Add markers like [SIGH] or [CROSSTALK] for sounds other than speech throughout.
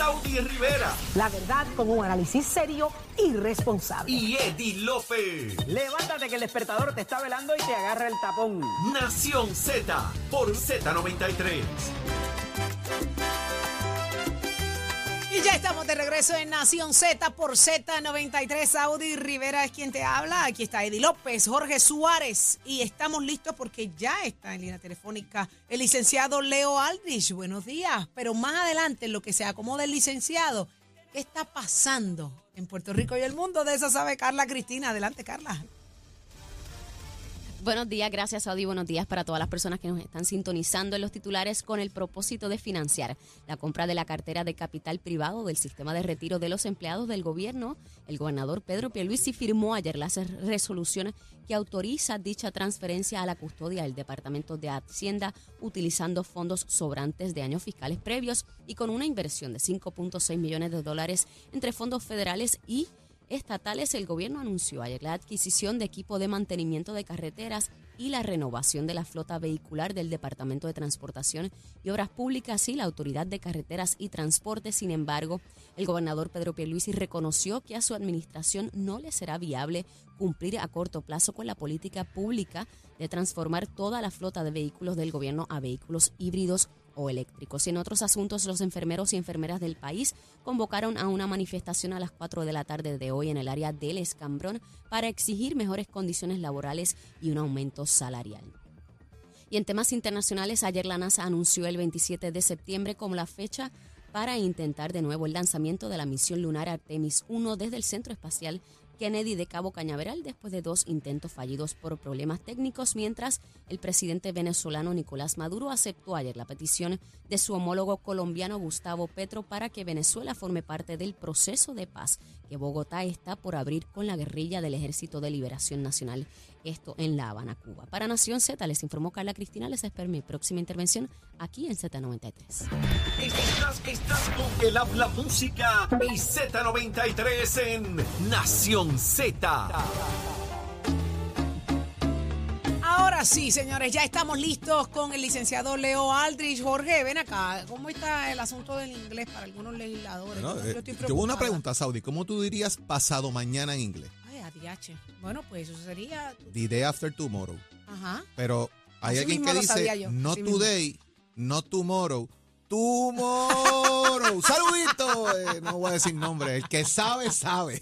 Saudi Rivera. La verdad con un análisis serio y responsable. Y Eddie Lofe. Levántate que el despertador te está velando y te agarra el tapón. Nación Z por Z93. Ya estamos de regreso en Nación Z por Z93. Saudi Rivera es quien te habla. Aquí está Eddie López, Jorge Suárez. Y estamos listos porque ya está en línea telefónica el licenciado Leo Aldrich. Buenos días. Pero más adelante, en lo que se acomoda el licenciado, ¿qué está pasando en Puerto Rico y el mundo? De eso sabe Carla Cristina. Adelante, Carla. Buenos días, gracias Saudi. Buenos días para todas las personas que nos están sintonizando en los titulares con el propósito de financiar la compra de la cartera de capital privado del sistema de retiro de los empleados del gobierno. El gobernador Pedro Pierluisi firmó ayer la resolución que autoriza dicha transferencia a la custodia del Departamento de Hacienda utilizando fondos sobrantes de años fiscales previos y con una inversión de 5.6 millones de dólares entre fondos federales y estatales, el gobierno anunció ayer la adquisición de equipo de mantenimiento de carreteras y la renovación de la flota vehicular del Departamento de Transportación y Obras Públicas y la Autoridad de Carreteras y Transporte. Sin embargo, el gobernador Pedro Pierluisi reconoció que a su administración no le será viable cumplir a corto plazo con la política pública de transformar toda la flota de vehículos del gobierno a vehículos híbridos o eléctricos. En otros asuntos, los enfermeros y enfermeras del país convocaron a una manifestación a las 4 de la tarde de hoy en el área del Escambrón para exigir mejores condiciones laborales y un aumento salarial. Y en temas internacionales, ayer la NASA anunció el 27 de septiembre como la fecha para intentar de nuevo el lanzamiento de la misión lunar Artemis 1 desde el Centro Espacial Kennedy de Cabo Cañaveral después de dos intentos fallidos por problemas técnicos, mientras el presidente venezolano Nicolás Maduro aceptó ayer la petición de su homólogo colombiano Gustavo Petro para que Venezuela forme parte del proceso de paz que Bogotá está por abrir con la guerrilla del Ejército de Liberación Nacional, esto en La Habana, Cuba. Para Nación Z les informó Carla Cristina, les espero mi próxima intervención aquí en Z93. Estás, con el habla música y Z93 en Nación Z. Ahora sí, señores, ya estamos listos con el licenciado Leo Aldrich. Jorge, ven acá. ¿Cómo está el asunto del inglés para algunos legisladores? No, Yo eh, yo una pregunta, Saudi. ¿Cómo tú dirías pasado mañana en inglés? Ay, adiache. Bueno, pues eso sería. The day after tomorrow. Ajá. Pero hay Así alguien mismo que dice no así mismo. today, no tomorrow, tomorrow. [LAUGHS] Saludito. Eh, no voy a decir nombre. El que sabe, sabe.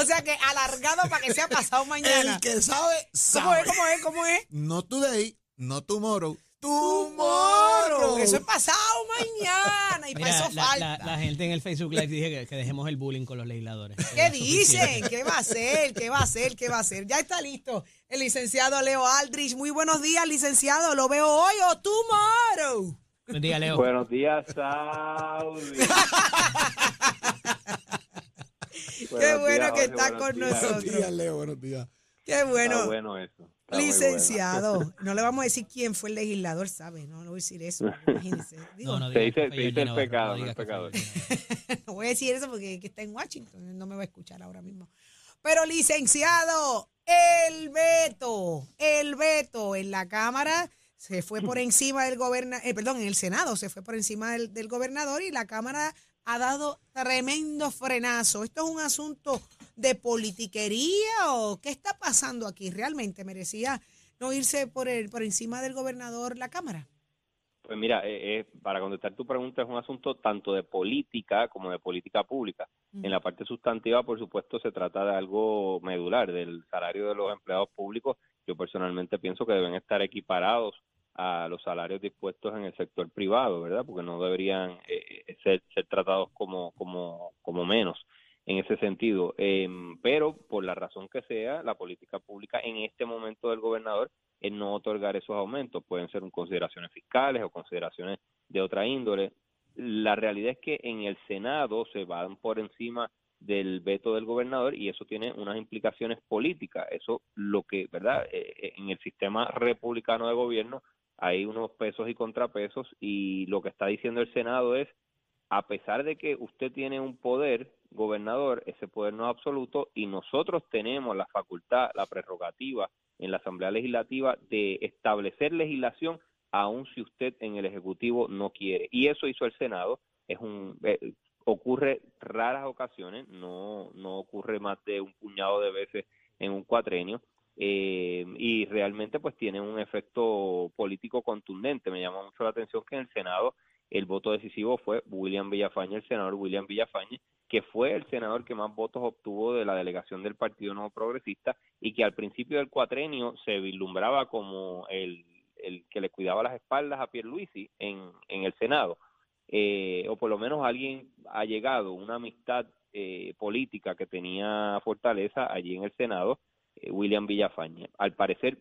O sea que alargado para que sea pasado mañana. El que sabe, ¿Cómo sabe. es? ¿Cómo es? ¿Cómo es? No today, no tomorrow, Tomorrow. Eso es pasado mañana y para Mira, eso la, falta. la- la gente en el Facebook Live dije que, que dejemos el bullying con los legisladores. ¿Qué dicen? ¿Qué va a hacer? ¿Qué va a hacer? ¿Qué va a hacer? Ya está listo el licenciado Leo Aldrich. Muy buenos días, licenciado. ¿Lo veo hoy o tomorrow? Buen día, Leo. Buenos días, Saudi. [LAUGHS] Qué bueno días, que está buenos con días. Buenos nosotros. días, Leo. Buenos días. Qué bueno. Está bueno eso. Está Licenciado, [LAUGHS] no le vamos a decir quién fue el legislador, ¿sabe? No, [LAUGHS] no voy a decir eso, imagínese. Digo, No, no, no Se dice- se dice el pecado, no el. Georgie Navarro. voy a decir eso porque que está en Washington, no me va a escuchar ahora mismo. Pero licenciado, el veto, el veto en la Cámara se fue por [LAUGHS] encima del gobernador, perdón, en el Senado se fue por encima del, del gobernador y la Cámara ha dado tremendo frenazo. ¿Esto es un asunto de politiquería o qué está pasando aquí? ¿Realmente merecía no irse por, el, por encima del gobernador la Cámara? Pues mira, eh, eh, para contestar tu pregunta es un asunto tanto de política como de política pública. En la parte sustantiva, por supuesto, se trata de algo medular, del salario de los empleados públicos. Yo personalmente pienso que deben estar equiparados a los salarios dispuestos en el sector privado, ¿verdad? Porque no deberían eh, eh, ser, ser tratados como, como, como menos en ese sentido. Eh, pero por la razón que sea, la política pública en este momento del gobernador es no otorgar esos aumentos. Pueden ser consideraciones fiscales o consideraciones de otra índole. La realidad es que en el Senado se van por encima del veto del gobernador y eso tiene unas implicaciones políticas. Eso lo que, ¿verdad? Eh, eh, en el sistema republicano de gobierno hay unos pesos y contrapesos y lo que está diciendo el Senado es, a pesar de que usted tiene un poder, gobernador, ese poder no es absoluto y nosotros tenemos la facultad, la prerrogativa en la Asamblea Legislativa de establecer legislación aun si usted en el Ejecutivo no quiere. Y eso hizo el Senado es un eh, ocurre raras ocasiones, no no ocurre más de un puñado de veces en un cuatrenio eh, y realmente pues tiene un efecto político contundente. Me llama mucho la atención que en el Senado el voto decisivo fue William Villafañe, el senador William Villafañe, que fue el senador que más votos obtuvo de la delegación del Partido Nuevo Progresista y que al principio del cuatrenio se vislumbraba como el, el que le cuidaba las espaldas a Pierluisi en, en el Senado. Eh, o por lo menos alguien ha llegado, una amistad eh, política que tenía fortaleza allí en el Senado, eh, William Villafañe. Al parecer,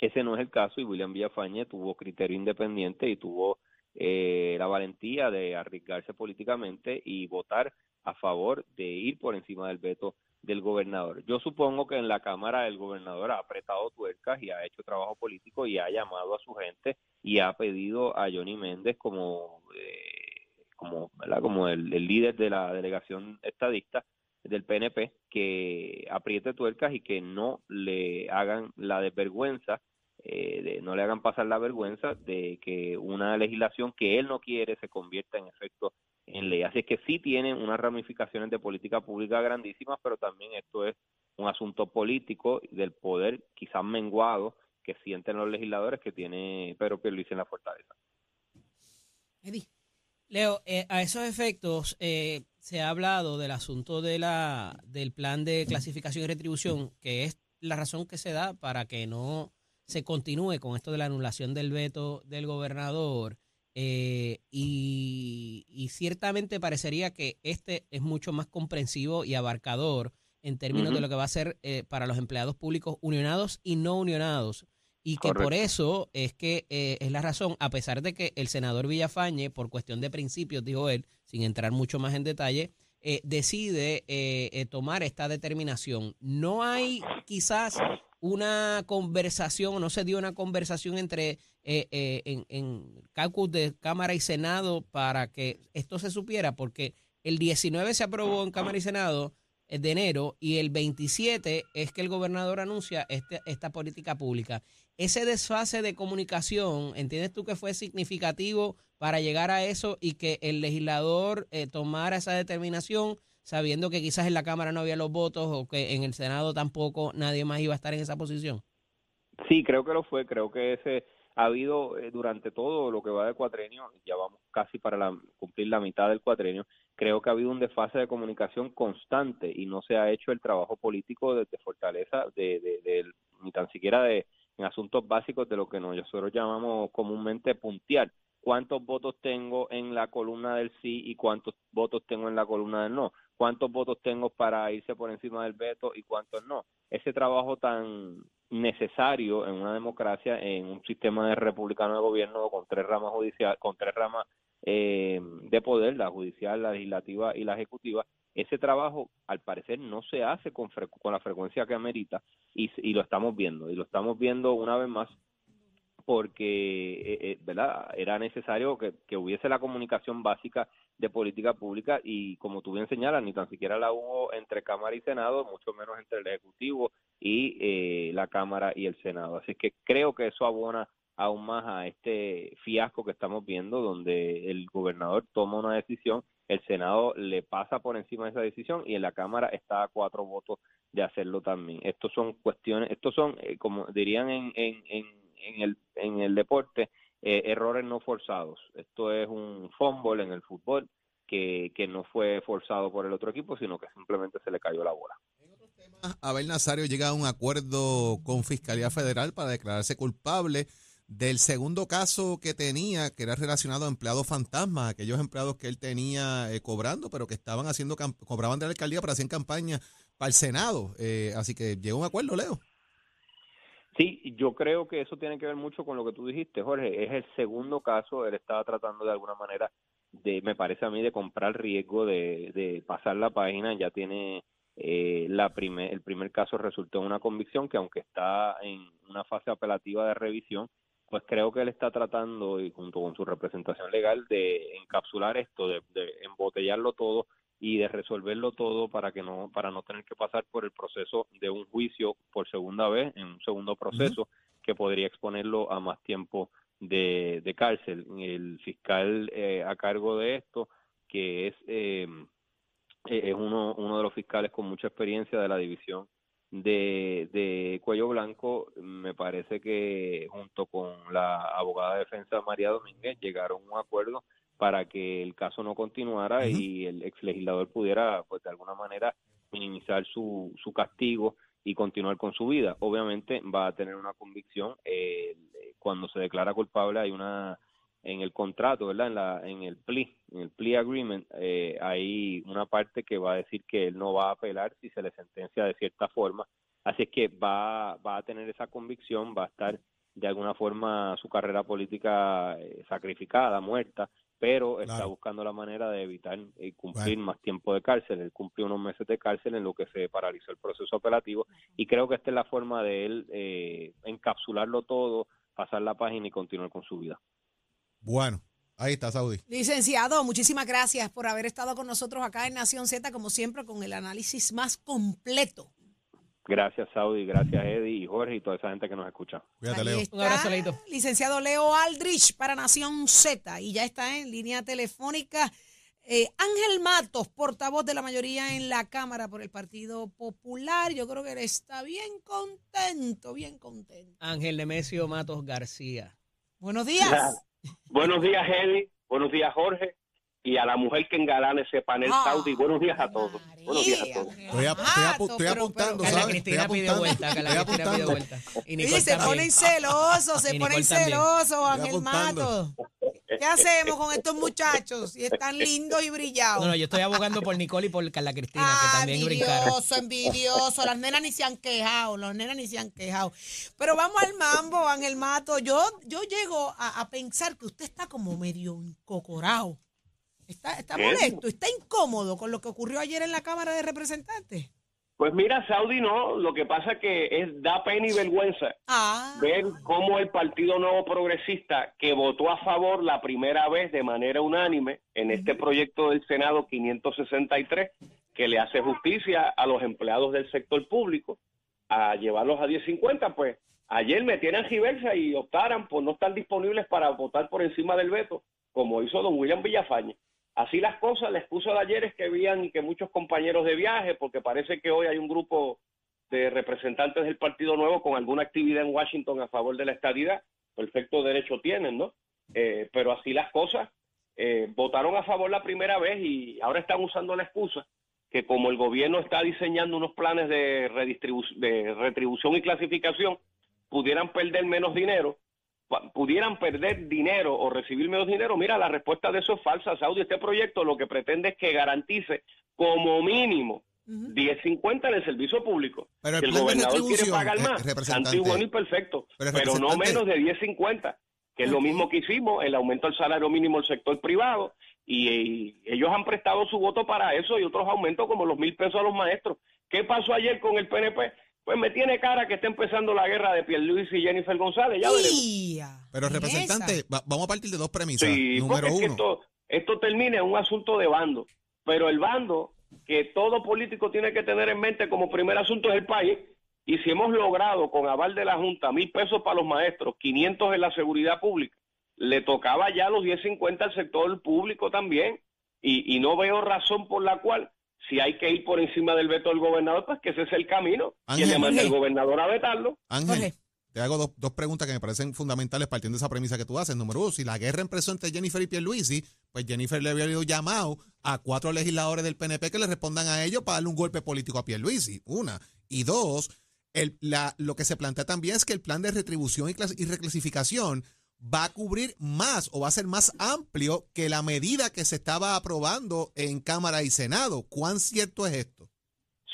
ese no es el caso y William Villafañe tuvo criterio independiente y tuvo eh, la valentía de arriesgarse políticamente y votar a favor de ir por encima del veto del gobernador. Yo supongo que en la Cámara el gobernador ha apretado tuercas y ha hecho trabajo político y ha llamado a su gente y ha pedido a Johnny Méndez como eh, como el, el, líder de la delegación estadista del PNP que apriete tuercas y que no le hagan la desvergüenza eh, de, no le hagan pasar la vergüenza de que una legislación que él no quiere se convierta en efecto en ley. Así es que sí tienen unas ramificaciones de política pública grandísimas, pero también esto es un asunto político del poder quizás menguado que sienten los legisladores que tiene Pedro Pierluisi en la fortaleza. Leo, eh, a esos efectos eh, se ha hablado del asunto de la del plan de clasificación y retribución, que es la razón que se da para que no se continúe con esto de la anulación del veto del gobernador. Eh, y, ciertamente parecería que este es mucho más comprensivo y abarcador en términos de lo que va a ser eh, para los empleados públicos unionados y no unionados. Y que por eso es que eh, es la razón, a pesar de que el senador Villafañe, por cuestión de principios, dijo él, sin entrar mucho más en detalle, decide tomar esta determinación. No hay quizás una conversación, no se dio una conversación entre eh, eh, en, en caucus de Cámara y Senado para que esto se supiera, porque el 19 se aprobó en Cámara y Senado eh, de enero y el 27 es que el gobernador anuncia este, esta política pública. Ese desfase de comunicación, ¿entiendes tú que fue significativo para llegar a eso y que el legislador tomara esa determinación sabiendo que quizás en la Cámara no había los votos o que en el Senado tampoco nadie más iba a estar en esa posición? Sí, creo que lo fue. Creo que ese ha habido eh, durante todo lo que va de cuatrenio, ya vamos casi para la, cumplir la mitad del cuatrenio, creo que ha habido un desfase de comunicación constante y no se ha hecho el trabajo político desde Fortaleza, de, de, ni tan siquiera de en asuntos básicos de lo que nosotros llamamos comúnmente puntear cuántos votos tengo en la columna del sí y cuántos votos tengo en la columna del no cuántos votos tengo para irse por encima del veto y cuántos no. Ese trabajo tan necesario en una democracia, en un sistema de republicano de gobierno con tres ramas judicial, con tres ramas eh, de poder, la judicial, la legislativa y la ejecutiva, ese trabajo al parecer no se hace con, con la frecuencia que amerita y, y lo estamos viendo, y lo estamos viendo una vez más porque eh, eh, ¿verdad? era necesario que, que, hubiese la comunicación básica de política pública y como tú bien señalas, ni tan siquiera la hubo entre Cámara y Senado, mucho menos entre el Ejecutivo y eh, la Cámara y el Senado. Así que creo que eso abona aún más a este fiasco que estamos viendo, donde el gobernador toma una decisión, el Senado le pasa por encima de esa decisión y en la Cámara está a cuatro votos de hacerlo también. Estos son cuestiones, estos son, como dirían en, en, en en el, en el deporte eh, errores no forzados. Esto es un fumble en el fútbol que, que no fue forzado por el otro equipo, sino que simplemente se le cayó la bola. Abel Nazario llega a un acuerdo con Fiscalía Federal para declararse culpable del segundo caso que tenía, que era relacionado a empleados fantasmas, aquellos empleados que él tenía eh, cobrando, pero que estaban haciendo, cobraban de la alcaldía para hacer campaña para el Senado. Eh, así que llegó un acuerdo, Leo. Sí, yo creo que eso tiene que ver mucho con lo que tú dijiste, Jorge. Es el segundo caso, él estaba tratando de alguna manera de, me parece a mí, de comprar riesgo de, de pasar la página. Ya tiene eh, la primer, el primer caso resultó en una convicción que aunque está en una fase apelativa de revisión, pues creo que él está tratando, y junto con su representación legal, de encapsular esto, de, de embotellarlo todo y de resolverlo todo para que no para no tener que pasar por el proceso de un juicio por segunda vez en un segundo proceso que podría exponerlo a más tiempo de, de cárcel. El fiscal eh, a cargo de esto, que es, eh, es uno, uno de los fiscales con mucha experiencia de la división de, de Cuello Blanco, me parece que junto con la abogada de defensa María Domínguez llegaron a un acuerdo para que el caso no continuara y el ex legislador pudiera, pues de alguna manera, minimizar su, su castigo y continuar con su vida. Obviamente va a tener una convicción. Eh, cuando se declara culpable hay una en el contrato, ¿verdad? En, la, en el plea, en el plea agreement, eh, hay una parte que va a decir que él no va a apelar si se le sentencia de cierta forma. Así es que va, va a tener esa convicción, va a estar de alguna forma su carrera política eh, sacrificada, muerta, pero está buscando la manera de evitar y cumplir más tiempo de cárcel. Él cumplió unos meses de cárcel en lo que se paralizó el proceso apelativo y creo que esta es la forma de él eh, encapsularlo todo, pasar la página y continuar con su vida. Bueno, ahí está, Saudi. Licenciado, muchísimas gracias por haber estado con nosotros acá en Nación Z, como siempre, con el análisis más completo. Gracias, Saudi, gracias, Eddie y Jorge y toda esa gente que nos escucha. Cuídate, Ahí Leo. está, Un abrazo, Leito. Licenciado Leo Aldrich para Nación Z y ya está en línea telefónica eh, Ángel Matos, portavoz de la mayoría en la Cámara por el Partido Popular. Yo creo que él está bien contento, bien contento. Ángel Nemesio Matos García. Buenos días. Buenos días, Eddie. Buenos días, Jorge. Y a la mujer que engalane ese panel Ah, Saudi. Buenos días a todos. María, Buenos días a todos. Estoy, ap- estoy Matos, estoy pero- apuntando, pero- Carla ¿sabes? Estoy apuntando. vuelta, Carla estoy Cristina apuntando. vuelta. Y Nicole se también. ponen celosos, se Y ponen celosos, Ángel apuntando. ¿Qué hacemos con estos muchachos? Si están [LAUGHS] lindos y brillados. No, no, yo estoy abogando por Nicole y por Carla Cristina, que Ah, también brincaron. envidioso, envidioso. Las nenas ni se han quejado, las nenas ni se han quejado. Pero vamos al mambo, Ángel Mato. Yo, yo llego a, a pensar que usted está como medio encocorado. Está, está molesto, está incómodo con lo que ocurrió ayer en la Cámara de Representantes. Pues mira, Saudi no. Lo que pasa que es da pena y vergüenza Ah, ver cómo el Partido Nuevo Progresista, que votó a favor la primera vez de manera unánime en este proyecto del Senado 563, que le hace justicia a los empleados del sector público, a llevarlos a 1050, pues ayer metieran reversa y optaran por no estar disponibles para votar por encima del veto, como hizo don William Villafañe. Así las cosas, la excusa de ayer es que habían que muchos compañeros de viaje, porque parece que hoy hay un grupo de representantes del Partido Nuevo con alguna actividad en Washington a favor de la estadidad, perfecto derecho tienen, ¿no? Eh, pero así las cosas, eh, votaron a favor la primera vez y ahora están usando la excusa que como el gobierno está diseñando unos planes de, de retribución y clasificación, pudieran perder menos dinero, pudieran perder dinero o recibir menos dinero, mira, la respuesta de eso es falsa, Saudi. Este proyecto lo que pretende es que garantice como mínimo 10.50 en el servicio público. Pero el si gobernador quiere pagar eh, más, representante, santo y bueno y perfecto, pero pero, no menos de 10.50, que es lo mismo que hicimos, el aumento del salario mínimo del sector privado, y, y ellos han prestado su voto para eso y otros aumentos como los mil pesos a los maestros. ¿Qué pasó ayer con el PNP? Pues me tiene cara que está empezando la guerra de Pierluis y Jennifer González, ya veremos. ¡Ia! Pero representante, va- vamos a partir de dos premisas. Sí, Número es que uno. esto, esto termina en un asunto de bando, pero el bando que todo político tiene que tener en mente como primer asunto es el país. Y si hemos logrado con aval de la Junta mil pesos para los maestros, 500 en la seguridad pública, le tocaba ya los 10.50 al sector público también. Y, y no veo razón por la cual, si hay que ir por encima del veto del gobernador, pues que ese es el camino. y le manda el Jorge. gobernador a vetarlo. Ángel, Jorge. te hago dos, dos preguntas que me parecen fundamentales partiendo de esa premisa que tú haces. Número uno, si la guerra empezó entre Jennifer y Pierluisi, pues Jennifer le había ido llamado a cuatro legisladores del PNP que le respondan a ellos para darle un golpe político a Pierluisi. Una. Y dos, el, la, lo que se plantea también es que el plan de retribución y, clas- y reclasificación va a cubrir más o va a ser más amplio que la medida que se estaba aprobando en Cámara y Senado. ¿Cuán cierto es esto?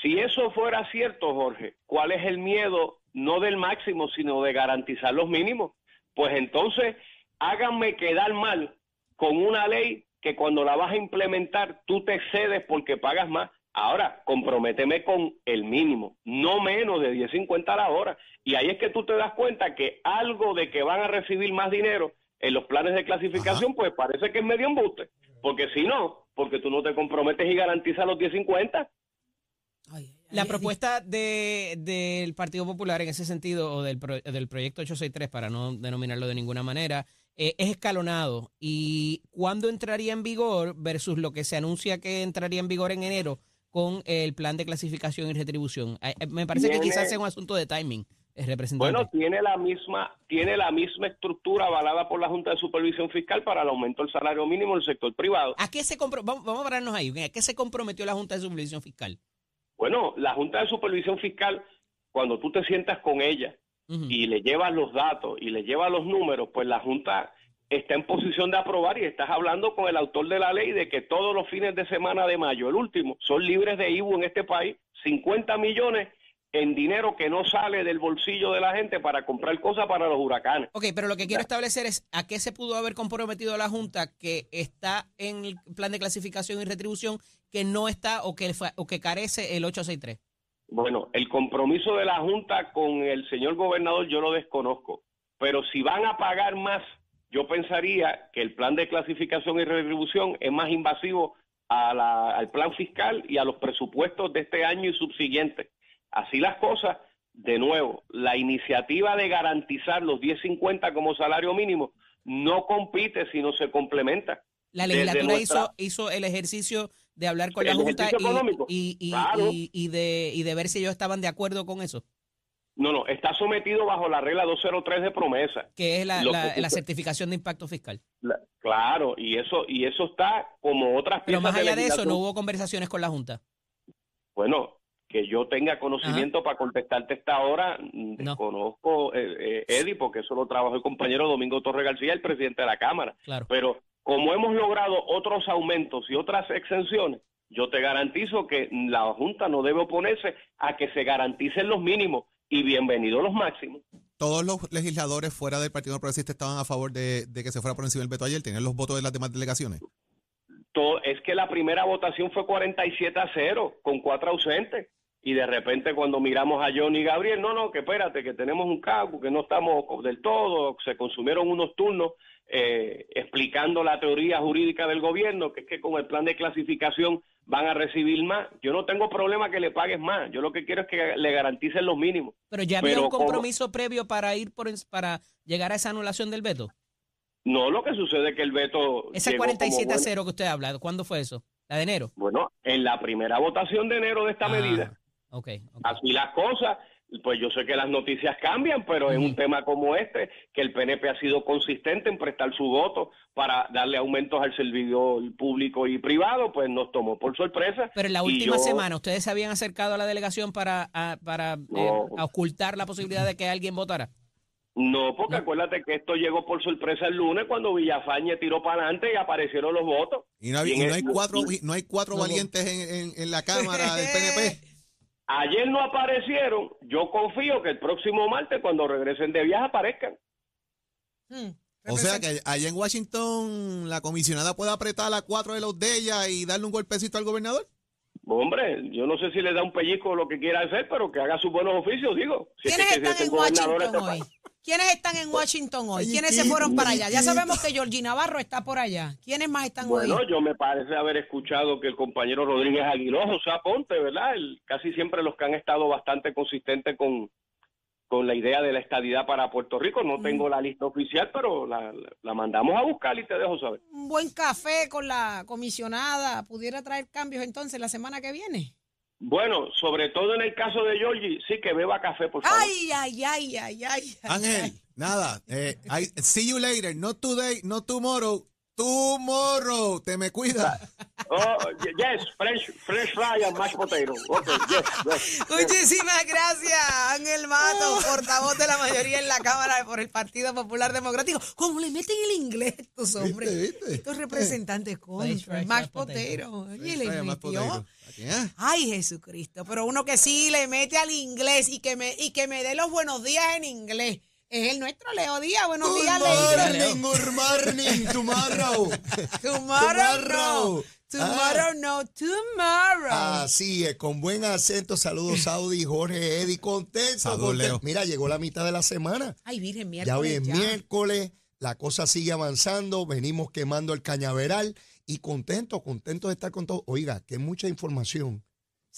Si eso fuera cierto, Jorge, ¿cuál es el miedo no del máximo, sino de garantizar los mínimos? Pues entonces háganme quedar mal con una ley que cuando la vas a implementar tú te excedes porque pagas más. Ahora, comprométeme con el mínimo, no menos de 10.50 a la hora. Y ahí es que tú te das cuenta que algo de que van a recibir más dinero en los planes de clasificación, pues parece que es medio embuste. Porque si no, porque tú no te comprometes y garantizas los 10.50. Ay, ay, La propuesta de, del Partido Popular en ese sentido, o del, pro- del proyecto 863, para no denominarlo de ninguna manera, eh, es escalonado. ¿Y cuándo entraría en vigor versus lo que se anuncia que entraría en vigor en enero con el plan de clasificación y retribución? Eh, eh, me parece que quizás sea un asunto de timing, representante. Bueno, tiene la misma tiene la misma estructura avalada por la Junta de Supervisión Fiscal para el aumento del salario mínimo del sector privado. ¿A qué se vamos, vamos a pararnos ahí. ¿A qué se comprometió la Junta de Supervisión Fiscal? Bueno, la Junta de Supervisión Fiscal, cuando tú te sientas con ella y le llevas los datos y le llevas los números, pues la Junta está en posición de aprobar y estás hablando con el autor de la ley de que todos los fines de semana de mayo, el último, son libres de IVU en este país, 50 millones en dinero que no sale del bolsillo de la gente para comprar cosas para los huracanes. Ok, pero lo que quiero establecer es a qué se pudo haber comprometido la Junta que está en el plan de clasificación y retribución que no está o que, o que carece el 863. Bueno, el compromiso de la Junta con el señor gobernador yo lo desconozco, pero si van a pagar más, yo pensaría que el plan de clasificación y retribución es más invasivo a la- al plan fiscal y a los presupuestos de este año y subsiguientes. Así las cosas, de nuevo, la iniciativa de garantizar los 10.50 como salario mínimo no compite, sino se complementa. La legislatura nuestra- hizo, hizo el ejercicio de hablar con la Junta ejercicio y, económico. y, y- Claro. y- y de, y de ver si ellos estaban de acuerdo con eso, No, no, está sometido bajo la regla 203 de promesa. que es la, Lo la- que- la certificación de impacto fiscal. La- claro, y eso y eso está como otras Pero más allá de eso, no hubo conversaciones con la Junta. Bueno, que yo tenga conocimiento para contestarte esta hora, mm, No. desconozco, eh, eh, Eddie, porque eso lo trabajó el compañero Domingo Torre García, el presidente de la Cámara. Claro. Pero como hemos logrado otros aumentos y otras exenciones, yo te garantizo que la Junta no debe oponerse a que se garanticen los mínimos y bienvenidos los máximos. Todos los legisladores fuera del Partido Progresista estaban a favor de, de que se fuera por encima del veto ayer, tenían los votos de las demás delegaciones. todo, es que la primera votación fue 47 a 0, con cuatro ausentes. Y de repente cuando miramos a Johnny y Gabriel, no, no, que espérate, que tenemos un cargo, que no estamos del todo, se consumieron unos turnos eh, explicando la teoría jurídica del gobierno, que es que con el plan de clasificación van a recibir más. Yo no tengo problema que le pagues más, yo lo que quiero es que le garanticen los mínimos. Pero ya había Pero un como- compromiso previo para ir por para llegar a esa anulación del veto. No, lo que sucede es que el veto... Ese llegó 47 como a bueno. 0 que usted habla, ¿cuándo fue eso? ¿La de enero? Bueno, en la primera votación de enero de esta Ah, medida. Ok, ok. así las cosas, pues yo sé que las noticias cambian, pero en un tema como este, que el PNP ha sido consistente en prestar su voto para darle aumentos al servidor público y privado, pues nos tomó por sorpresa. Pero en la última yo- semana, ¿ustedes se habían acercado a la delegación para, a- para eh, a ocultar la posibilidad de que alguien votara? No, porque acuérdate que esto llegó por sorpresa el lunes cuando Villafañe tiró para adelante y aparecieron los votos. Y no hay, Y no hay cuatro, [LAUGHS] no hay cuatro No. valientes en, en- en la Cámara del PNP. [LAUGHS] Ayer no aparecieron, yo confío que el próximo martes cuando regresen de viaje aparezcan. Hmm. O sea que allá en Washington la comisionada puede apretar a cuatro de los de ella y darle un golpecito al gobernador. Hombre, yo no sé si le da un pellizco o lo que quiera hacer, pero que haga sus buenos oficios, digo. Si es ¿Quiénes que- que están en Washington este hoy? [LAUGHS] ¿Quiénes están en Washington hoy? ¿Quiénes se fueron para allá? Ya sabemos que Georgie Navarro está por allá. ¿Quiénes más están Bueno, hoy? yo me parece haber escuchado que el compañero Rodríguez Aguiló, o sea, Ponte, ¿verdad? El- casi siempre los que han estado bastante consistentes con, con la idea de la estadidad para Puerto Rico. No tengo la lista oficial, pero la, la- la mandamos a buscar y te dejo saber. Un buen café con la comisionada pudiera traer cambios entonces la semana que viene. Bueno, sobre todo en el caso de Georgie, sí que beba café, por favor. Ay, ay, ay, ay, ay. ay, Ángel, nada. Eh, I- see you later. Not today, not tomorrow. Tomorrow. Te me cuida. Oh, yes, French, French fry and mashed potato. Okay, yes, yes. Muchísimas gracias, Ángel Mato, portavoz de la mayoría en la Cámara por el Partido Popular Democrático. ¿Cómo le meten el inglés estos hombres? ¿Viste, viste? Estos representantes con French fries, más mashed potato. potero. Oye, le metió. ¿eh? Ay, Jesucristo. Pero uno que sí le mete al inglés y que me, y que me dé los buenos días en inglés. Es el nuestro Leo Díaz. Buenos días, Leo. good morning, tomorrow. Tomorrow. Tomorrow. Tomorrow no. Tomorrow. Así es, con buen acento. Saludos, [LAUGHS] Saudi, Jorge, Eddie, contento. Saludos, contento. Leo. Mira, llegó la mitad de la semana. Ay, Virgen, Ya miércoles. hoy es ya. miércoles, la cosa sigue avanzando, venimos quemando el cañaveral y contento, contento de estar con todo. Oiga, que mucha información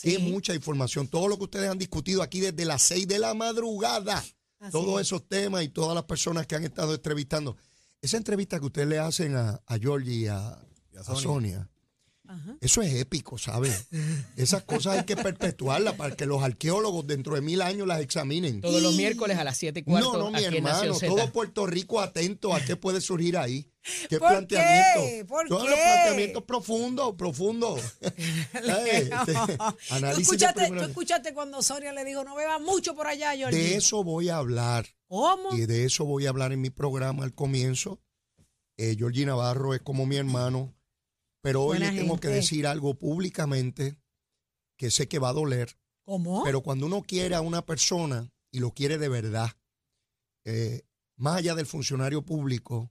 Qué mucha información. Todo lo que ustedes han discutido aquí desde las 6 de la madrugada. Así todos es. esos temas y todas las personas que han estado entrevistando. Esa entrevista que ustedes le hacen a, a Georgie y a, Y a a Sonia. Sonia, Ajá. eso es épico, ¿sabes? [LAUGHS] Esas cosas hay que perpetuarlas para que los arqueólogos dentro de mil años las examinen. Todos los miércoles a las 7 y cuarto No, no, mi aquí hermano, todo Puerto Rico atento a qué puede surgir ahí. ¿Qué ¿Por planteamiento? qué? ¿Por Todos qué? los planteamientos profundos, profundos. [LAUGHS] [LAUGHS] Eh, este, ¿Tú escuchaste, primera- tú escuchaste cuando Sonia le dijo, no beba mucho por allá, Georgie? De eso voy a hablar. ¿Cómo? Y de eso voy a hablar en mi programa al comienzo. Eh, Georgie Navarro es como mi hermano, pero hoy Buena le tengo que decir algo públicamente que sé que va a doler, ¿Cómo? pero cuando uno quiere a una persona y lo quiere de verdad, eh, más allá del funcionario público,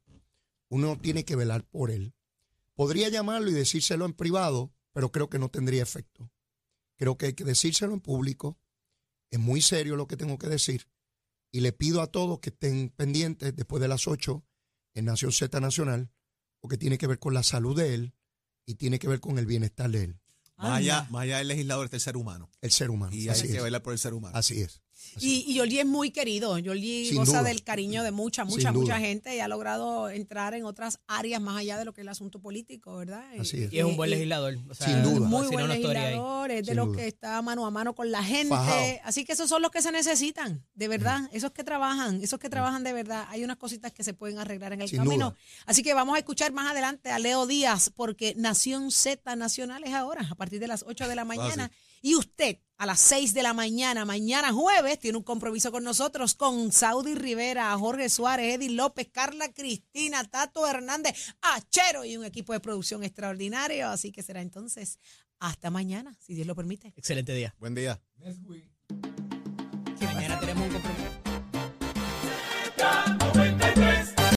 uno tiene que velar por él. Podría llamarlo y decírselo en privado, pero creo que no tendría efecto. Creo que hay que decírselo en público. Es muy serio lo que tengo que decir. Y le pido a todos que estén pendientes después de las 8 en Nación Z Nacional, porque tiene que ver con la salud de él y tiene que ver con el bienestar de él, Más allá, más allá del legislador está el ser humano. el ser humano. Y Así hay que es. velar por el ser humano. Así es. Y, y Yoli es muy querido. Yoli Sin goza duda. del cariño de mucha, Sin mucha, mucha duda. gente y ha logrado entrar en otras áreas más allá de lo que es el asunto político, ¿verdad? Así es. Y es un buen legislador. o sea, Sin duda. Muy si buen no legislador, es de Sin los duda. que está mano a mano con la gente. Fajao. Así que esos son los que se necesitan, de verdad. Esos que trabajan, esos que trabajan de verdad. Hay unas cositas que se pueden arreglar en el Sin camino. duda. Así que vamos a escuchar más adelante a Leo Díaz, porque Nación Z Nacional es ahora, a partir de las 8 de la mañana. Y usted, a las 6 de la mañana, mañana jueves, tiene un compromiso con nosotros, con Saudi Rivera, Jorge Suárez, Eddie López, Carla Cristina, Tato Hernández, Achero y un equipo de producción extraordinario. Así que será entonces hasta mañana, si Dios lo permite. Excelente día. Buen día. Mañana tenemos un compromiso.